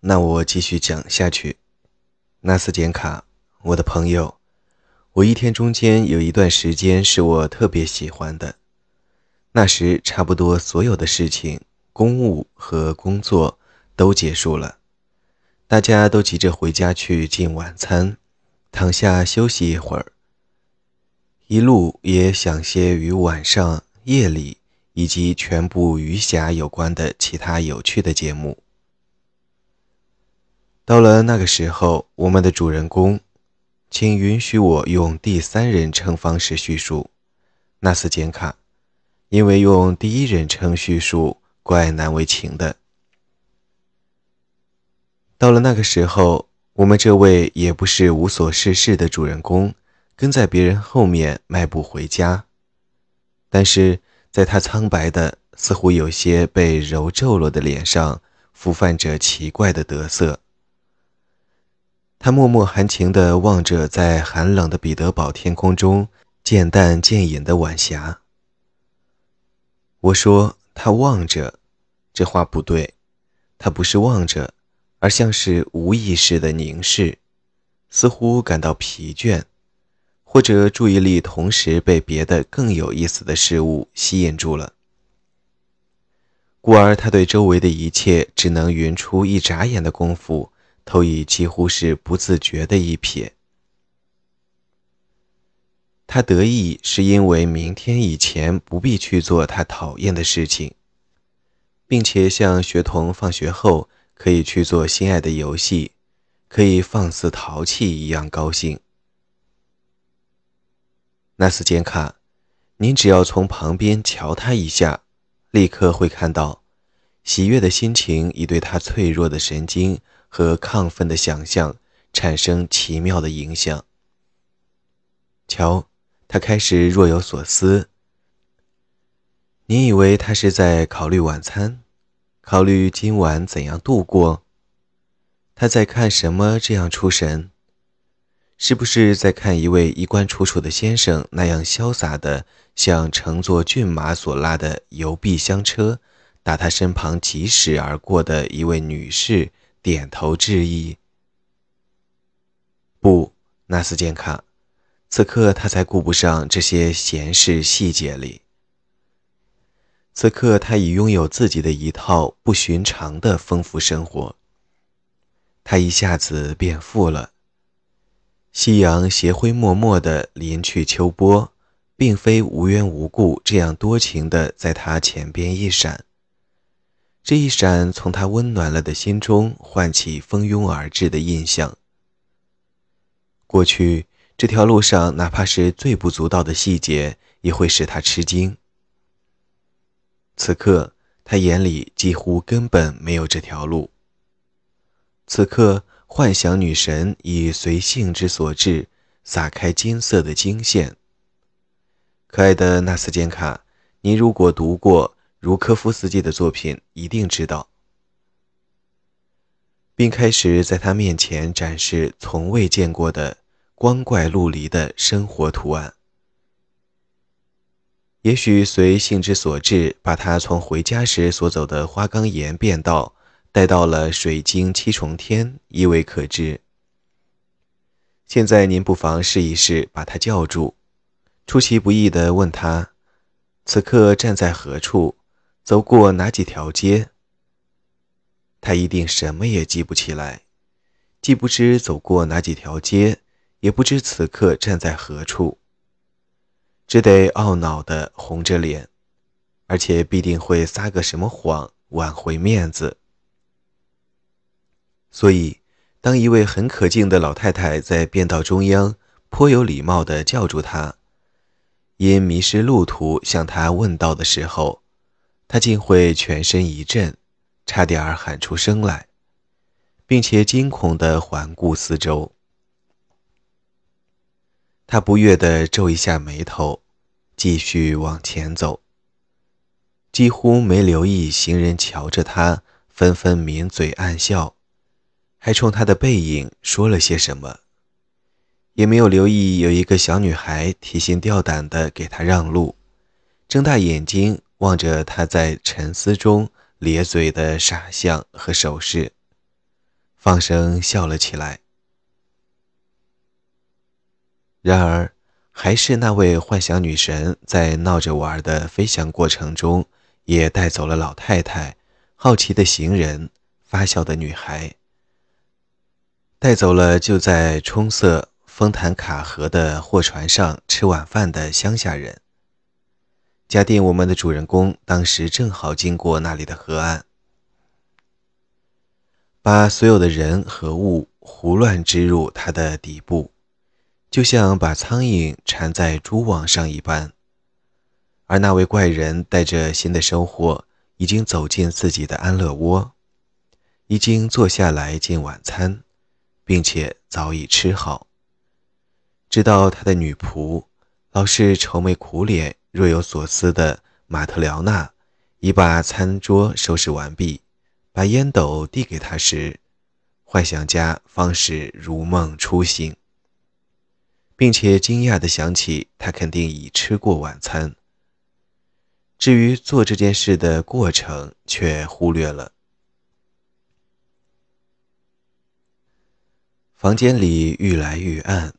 那我继续讲下去。纳斯简卡，我的朋友，我一天中间有一段时间是我特别喜欢的。那时差不多所有的事情、公务和工作都结束了，大家都急着回家去进晚餐，躺下休息一会儿。一路也想些与晚上、夜里。以及全部余暇有关的其他有趣的节目。到了那个时候，我们的主人公，请允许我用第三人称方式叙述纳斯简卡，因为用第一人称叙述怪难为情的。到了那个时候，我们这位也不是无所事事的主人公，跟在别人后面迈步回家，但是。在他苍白的、似乎有些被揉皱了的脸上，浮泛着奇怪的得色。他默默含情地望着在寒冷的彼得堡天空中渐淡渐隐的晚霞。我说：“他望着，这话不对，他不是望着，而像是无意识的凝视，似乎感到疲倦。”或者注意力同时被别的更有意思的事物吸引住了，故而他对周围的一切只能匀出一眨眼的功夫，头已几乎是不自觉的一瞥。他得意是因为明天以前不必去做他讨厌的事情，并且像学童放学后可以去做心爱的游戏，可以放肆淘气一样高兴。纳斯简卡，您只要从旁边瞧他一下，立刻会看到，喜悦的心情已对他脆弱的神经和亢奋的想象产生奇妙的影响。瞧，他开始若有所思。你以为他是在考虑晚餐，考虑今晚怎样度过？他在看什么？这样出神？是不是在看一位衣冠楚楚的先生那样潇洒的，像乘坐骏马所拉的油壁香车，打他身旁疾驶而过的一位女士点头致意？不，纳斯健卡，此刻他才顾不上这些闲事细节里。此刻他已拥有自己的一套不寻常的丰富生活。他一下子变富了。夕阳斜晖脉脉地临去秋波，并非无缘无故这样多情地在他前边一闪。这一闪从他温暖了的心中唤起蜂拥而至的印象。过去这条路上，哪怕是最不足道的细节，也会使他吃惊。此刻他眼里几乎根本没有这条路。此刻。幻想女神已随性之所至，撒开金色的金线。可爱的纳斯简卡，您如果读过茹科夫斯基的作品，一定知道，并开始在他面前展示从未见过的光怪陆离的生活图案。也许随性之所至，把他从回家时所走的花岗岩变道。带到了水晶七重天，亦未可知。现在您不妨试一试，把他叫住，出其不意地问他：此刻站在何处，走过哪几条街？他一定什么也记不起来，既不知走过哪几条街，也不知此刻站在何处，只得懊恼地红着脸，而且必定会撒个什么谎，挽回面子。所以，当一位很可敬的老太太在便道中央颇有礼貌地叫住他，因迷失路途向他问道的时候，他竟会全身一震，差点儿喊出声来，并且惊恐地环顾四周。他不悦地皱一下眉头，继续往前走，几乎没留意行人瞧着他，纷纷抿嘴暗笑。还冲他的背影说了些什么，也没有留意有一个小女孩提心吊胆地给他让路，睁大眼睛望着他在沉思中咧嘴的傻相和手势。放声笑了起来。然而，还是那位幻想女神在闹着玩的飞翔过程中，也带走了老太太、好奇的行人、发笑的女孩，带走了就在冲色丰坦卡河的货船上吃晚饭的乡下人。假定我们的主人公当时正好经过那里的河岸，把所有的人和物胡乱织入它的底部，就像把苍蝇缠在蛛网上一般。而那位怪人带着新的收获，已经走进自己的安乐窝，已经坐下来进晚餐，并且早已吃好。直到他的女仆，老是愁眉苦脸。若有所思的马特辽娜已把餐桌收拾完毕，把烟斗递给他时，幻想家方是如梦初醒，并且惊讶地想起他肯定已吃过晚餐。至于做这件事的过程，却忽略了。房间里愈来愈暗，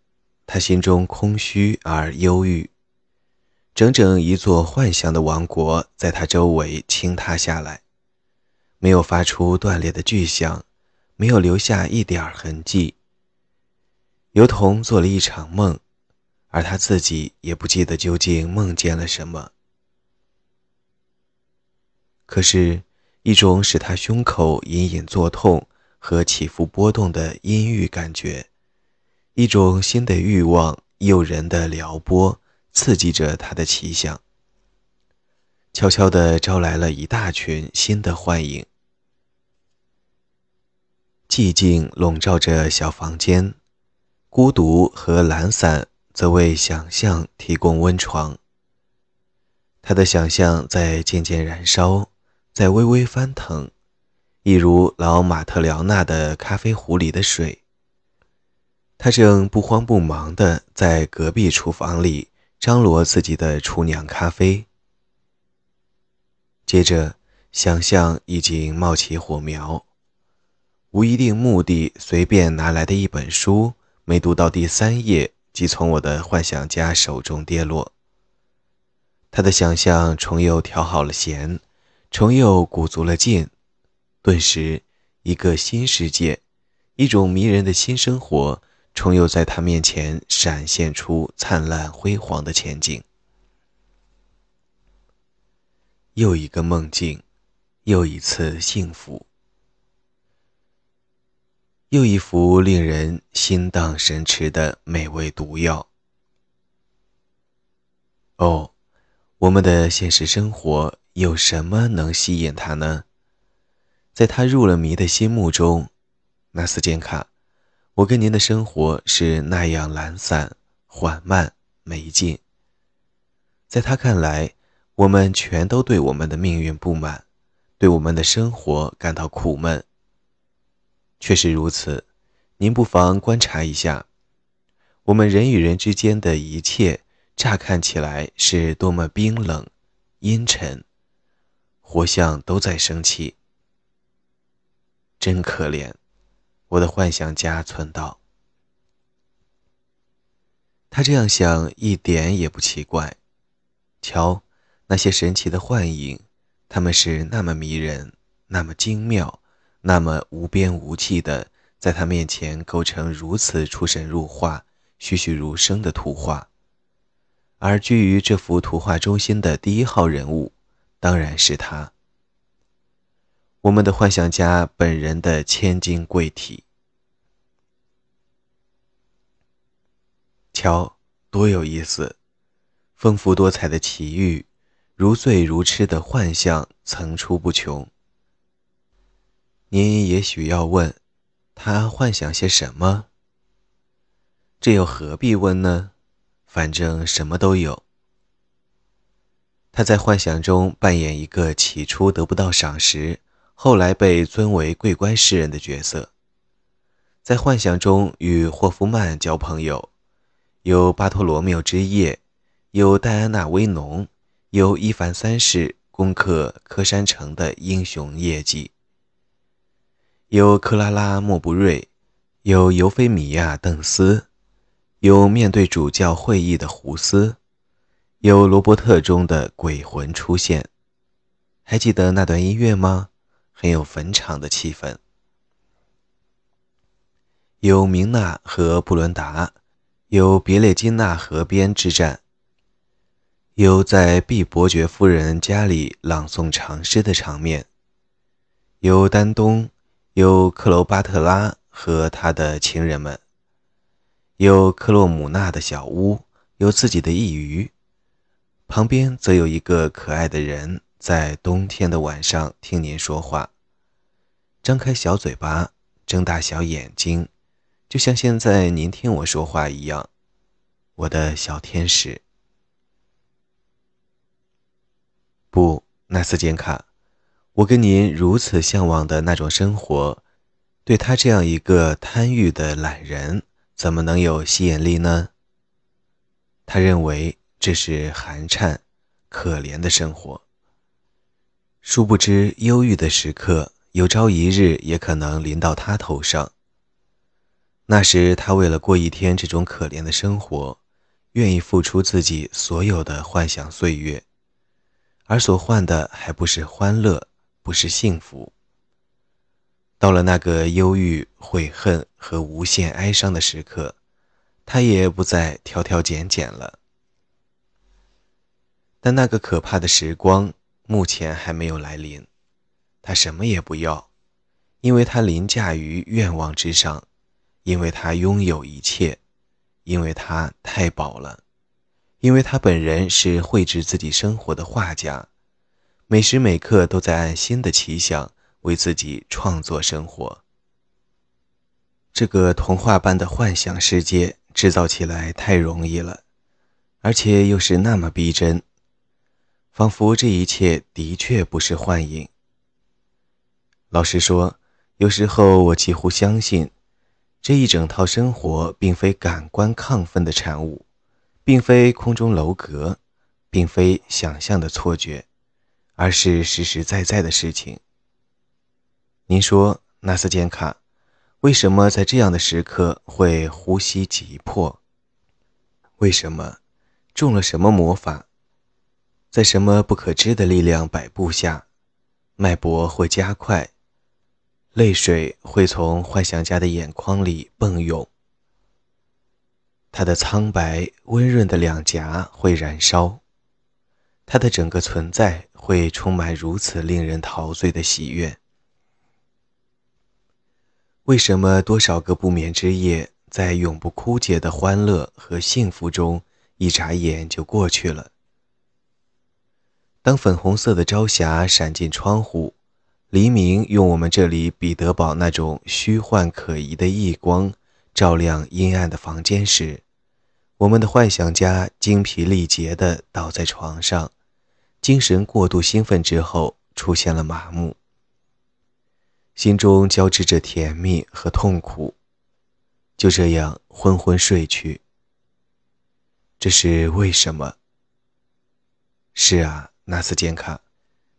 他心中空虚而忧郁。整整一座幻想的王国在他周围倾塌下来，没有发出断裂的巨响，没有留下一点痕迹，如同做了一场梦，而他自己也不记得究竟梦见了什么。可是，一种使他胸口隐隐作痛和起伏波动的阴郁感觉，一种新的欲望诱人的撩拨。刺激着他的奇想，悄悄地招来了一大群新的幻影。寂静笼罩着小房间，孤独和懒散则为想象提供温床。他的想象在渐渐燃烧，在微微翻腾，一如老马特辽纳的咖啡壶里的水。他正不慌不忙地在隔壁厨房里。张罗自己的厨娘咖啡。接着，想象已经冒起火苗，无一定目的，随便拿来的一本书，没读到第三页，即从我的幻想家手中跌落。他的想象重又调好了弦，重又鼓足了劲，顿时，一个新世界，一种迷人的新生活。重又在他面前闪现出灿烂辉煌的前景。又一个梦境，又一次幸福，又一幅令人心荡神驰的美味毒药。哦，我们的现实生活有什么能吸引他呢？在他入了迷的心目中，纳斯健卡。我跟您的生活是那样懒散、缓慢、没劲。在他看来，我们全都对我们的命运不满，对我们的生活感到苦闷。确实如此，您不妨观察一下，我们人与人之间的一切，乍看起来是多么冰冷、阴沉，活像都在生气。真可怜。我的幻想家存道：“他这样想一点也不奇怪。瞧，那些神奇的幻影，他们是那么迷人，那么精妙，那么无边无际的，在他面前构成如此出神入化、栩栩如生的图画。而居于这幅图画中心的第一号人物，当然是他。”我们的幻想家本人的千金贵体，瞧，多有意思！丰富多彩的奇遇，如醉如痴的幻象层出不穷。您也许要问，他幻想些什么？这又何必问呢？反正什么都有。他在幻想中扮演一个起初得不到赏识。后来被尊为桂冠诗人的角色，在幻想中与霍夫曼交朋友，有巴托罗缪之夜，有戴安娜威农，有伊凡三世攻克科山城的英雄业绩。有克拉拉·莫布瑞，有尤菲米亚·邓斯，有面对主教会议的胡斯，有罗伯特中的鬼魂出现。还记得那段音乐吗？很有坟场的气氛。有明娜和布伦达，有别列金纳河边之战，有在毕伯爵夫人家里朗诵长诗的场面，有丹东，有克罗巴特拉和他的情人们，有克洛姆纳的小屋，有自己的一隅，旁边则有一个可爱的人在冬天的晚上听您说话，张开小嘴巴，睁大小眼睛。就像现在您听我说话一样，我的小天使。不，纳斯简卡，我跟您如此向往的那种生活，对他这样一个贪欲的懒人，怎么能有吸引力呢？他认为这是寒颤、可怜的生活。殊不知，忧郁的时刻有朝一日也可能临到他头上。那时，他为了过一天这种可怜的生活，愿意付出自己所有的幻想岁月，而所换的还不是欢乐，不是幸福。到了那个忧郁、悔恨和无限哀伤的时刻，他也不再挑挑拣拣了。但那个可怕的时光目前还没有来临，他什么也不要，因为他凌驾于愿望之上。因为他拥有一切，因为他太饱了，因为他本人是绘制自己生活的画家，每时每刻都在按新的奇想为自己创作生活。这个童话般的幻想世界制造起来太容易了，而且又是那么逼真，仿佛这一切的确不是幻影。老实说，有时候我几乎相信。这一整套生活并非感官亢奋的产物，并非空中楼阁，并非想象的错觉，而是实实在在的事情。您说，纳斯简卡，为什么在这样的时刻会呼吸急迫？为什么中了什么魔法，在什么不可知的力量摆布下，脉搏会加快？泪水会从幻想家的眼眶里迸涌，他的苍白温润的两颊会燃烧，他的整个存在会充满如此令人陶醉的喜悦。为什么多少个不眠之夜，在永不枯竭的欢乐和幸福中，一眨眼就过去了？当粉红色的朝霞闪进窗户。黎明用我们这里彼得堡那种虚幻可疑的异光照亮阴暗的房间时，我们的幻想家精疲力竭地倒在床上，精神过度兴奋之后出现了麻木，心中交织着甜蜜和痛苦，就这样昏昏睡去。这是为什么？是啊，纳斯健卡，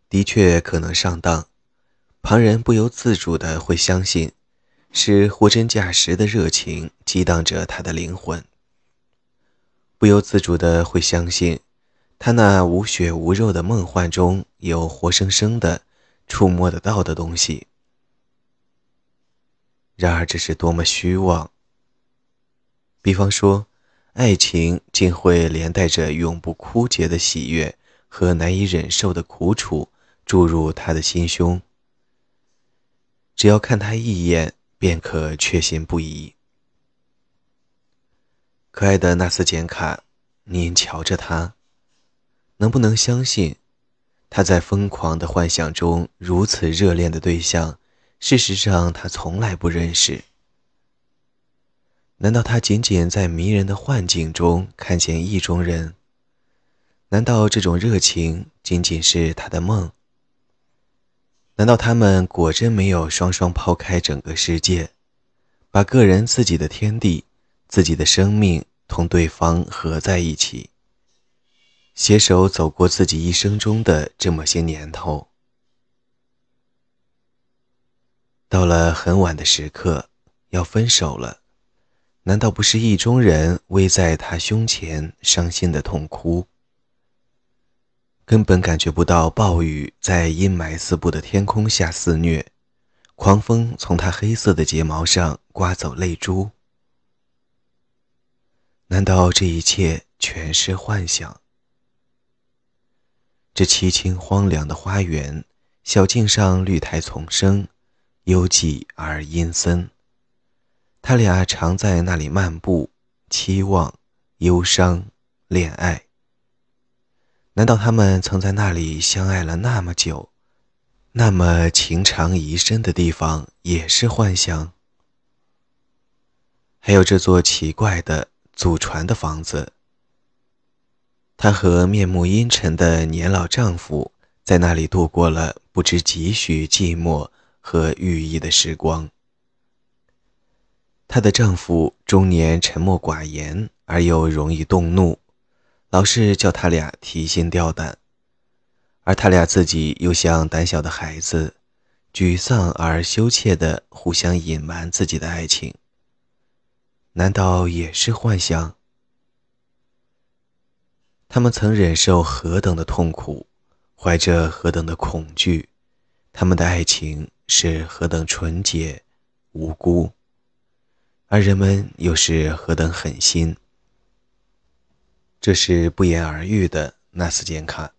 的确可能上当。旁人不由自主的会相信，是货真价实的热情激荡着他的灵魂。不由自主的会相信，他那无血无肉的梦幻中有活生生的、触摸得到的东西。然而，这是多么虚妄！比方说，爱情竟会连带着永不枯竭的喜悦和难以忍受的苦楚注入他的心胸。只要看他一眼，便可确信不疑。可爱的纳斯简卡，您瞧着他，能不能相信，他在疯狂的幻想中如此热恋的对象，事实上他从来不认识？难道他仅仅在迷人的幻境中看见意中人？难道这种热情仅仅是他的梦？难道他们果真没有双双抛开整个世界，把个人自己的天地、自己的生命同对方合在一起，携手走过自己一生中的这么些年头？到了很晚的时刻，要分手了，难道不是意中人偎在他胸前伤心的痛哭？根本感觉不到暴雨在阴霾四布的天空下肆虐，狂风从他黑色的睫毛上刮走泪珠。难道这一切全是幻想？这凄清荒凉的花园，小径上绿苔丛生。幽寂而阴森，他俩常在那里漫步，期望、忧伤、恋爱。难道他们曾在那里相爱了那么久？那么情长遗深的地方也是幻想？还有这座奇怪的祖传的房子，她和面目阴沉的年老丈夫在那里度过了不知几许寂寞。和寓意的时光。她的丈夫中年沉默寡言而又容易动怒，老是叫他俩提心吊胆，而他俩自己又像胆小的孩子，沮丧而羞怯地互相隐瞒自己的爱情。难道也是幻想？他们曾忍受何等的痛苦，怀着何等的恐惧，他们的爱情。是何等纯洁、无辜，而人们又是何等狠心。这是不言而喻的纳斯简卡。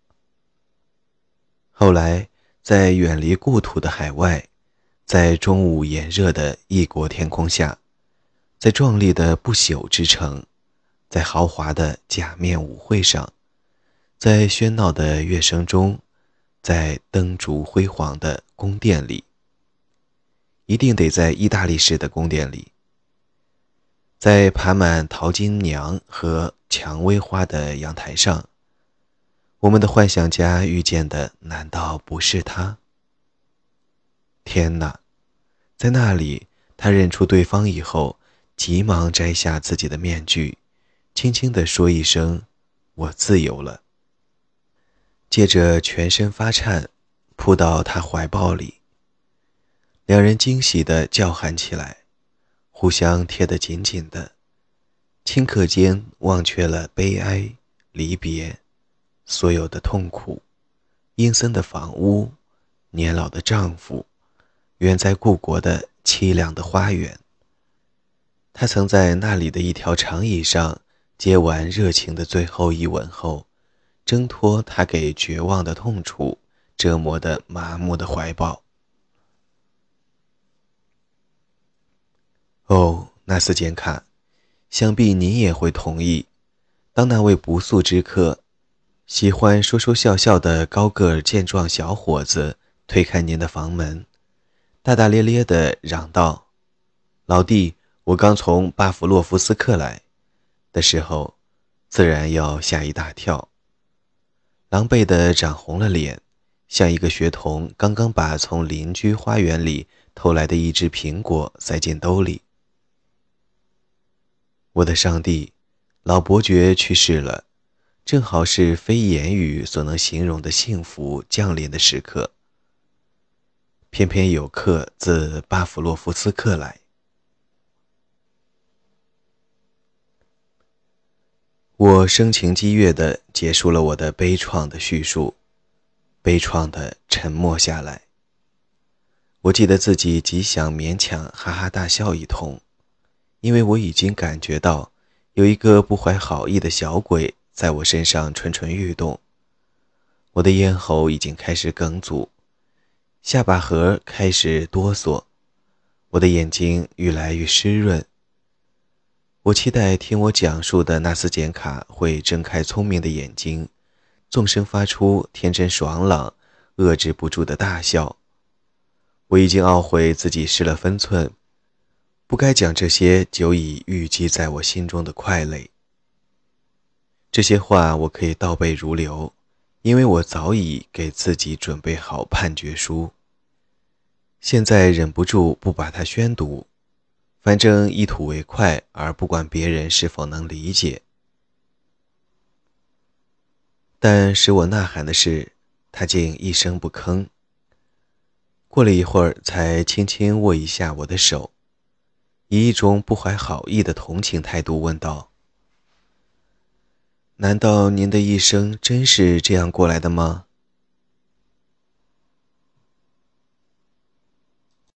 后来，在远离故土的海外，在中午炎热的异国天空下，在壮丽的不朽之城，在豪华的假面舞会上，在喧闹的乐声中，在灯烛辉煌的宫殿里。一定得在意大利式的宫殿里，在爬满淘金娘和蔷薇花的阳台上，我们的幻想家遇见的难道不是他？天哪，在那里，他认出对方以后，急忙摘下自己的面具，轻轻地说一声：“我自由了。”接着全身发颤，扑到他怀抱里。两人惊喜地叫喊起来，互相贴得紧紧的，顷刻间忘却了悲哀、离别，所有的痛苦，阴森的房屋，年老的丈夫，远在故国的凄凉的花园。他曾在那里的一条长椅上接完热情的最后一吻后，挣脱他给绝望的痛楚折磨的麻木的怀抱。哦，纳斯简卡，想必您也会同意。当那位不速之客、喜欢说说笑笑的高个儿健壮小伙子推开您的房门，大大咧咧地嚷道：“老弟，我刚从巴甫洛夫斯克来。”的时候，自然要吓一大跳，狼狈地涨红了脸，像一个学童刚刚把从邻居花园里偷来的一只苹果塞进兜里。我的上帝，老伯爵去世了，正好是非言语所能形容的幸福降临的时刻。偏偏有客自巴甫洛夫斯克来，我声情激越地结束了我的悲怆的叙述，悲怆地沉默下来。我记得自己极想勉强哈哈大笑一通。因为我已经感觉到，有一个不怀好意的小鬼在我身上蠢蠢欲动。我的咽喉已经开始梗阻，下巴颏开始哆嗦，我的眼睛愈来愈湿润。我期待听我讲述的纳斯简卡会睁开聪明的眼睛，纵声发出天真爽朗、遏制不住的大笑。我已经懊悔自己失了分寸。不该讲这些久已郁积在我心中的快泪。这些话我可以倒背如流，因为我早已给自己准备好判决书。现在忍不住不把它宣读，反正一吐为快，而不管别人是否能理解。但使我呐喊的是，他竟一声不吭。过了一会儿，才轻轻握一下我的手，以一种不怀好意的同情态度问道：“难道您的一生真是这样过来的吗？”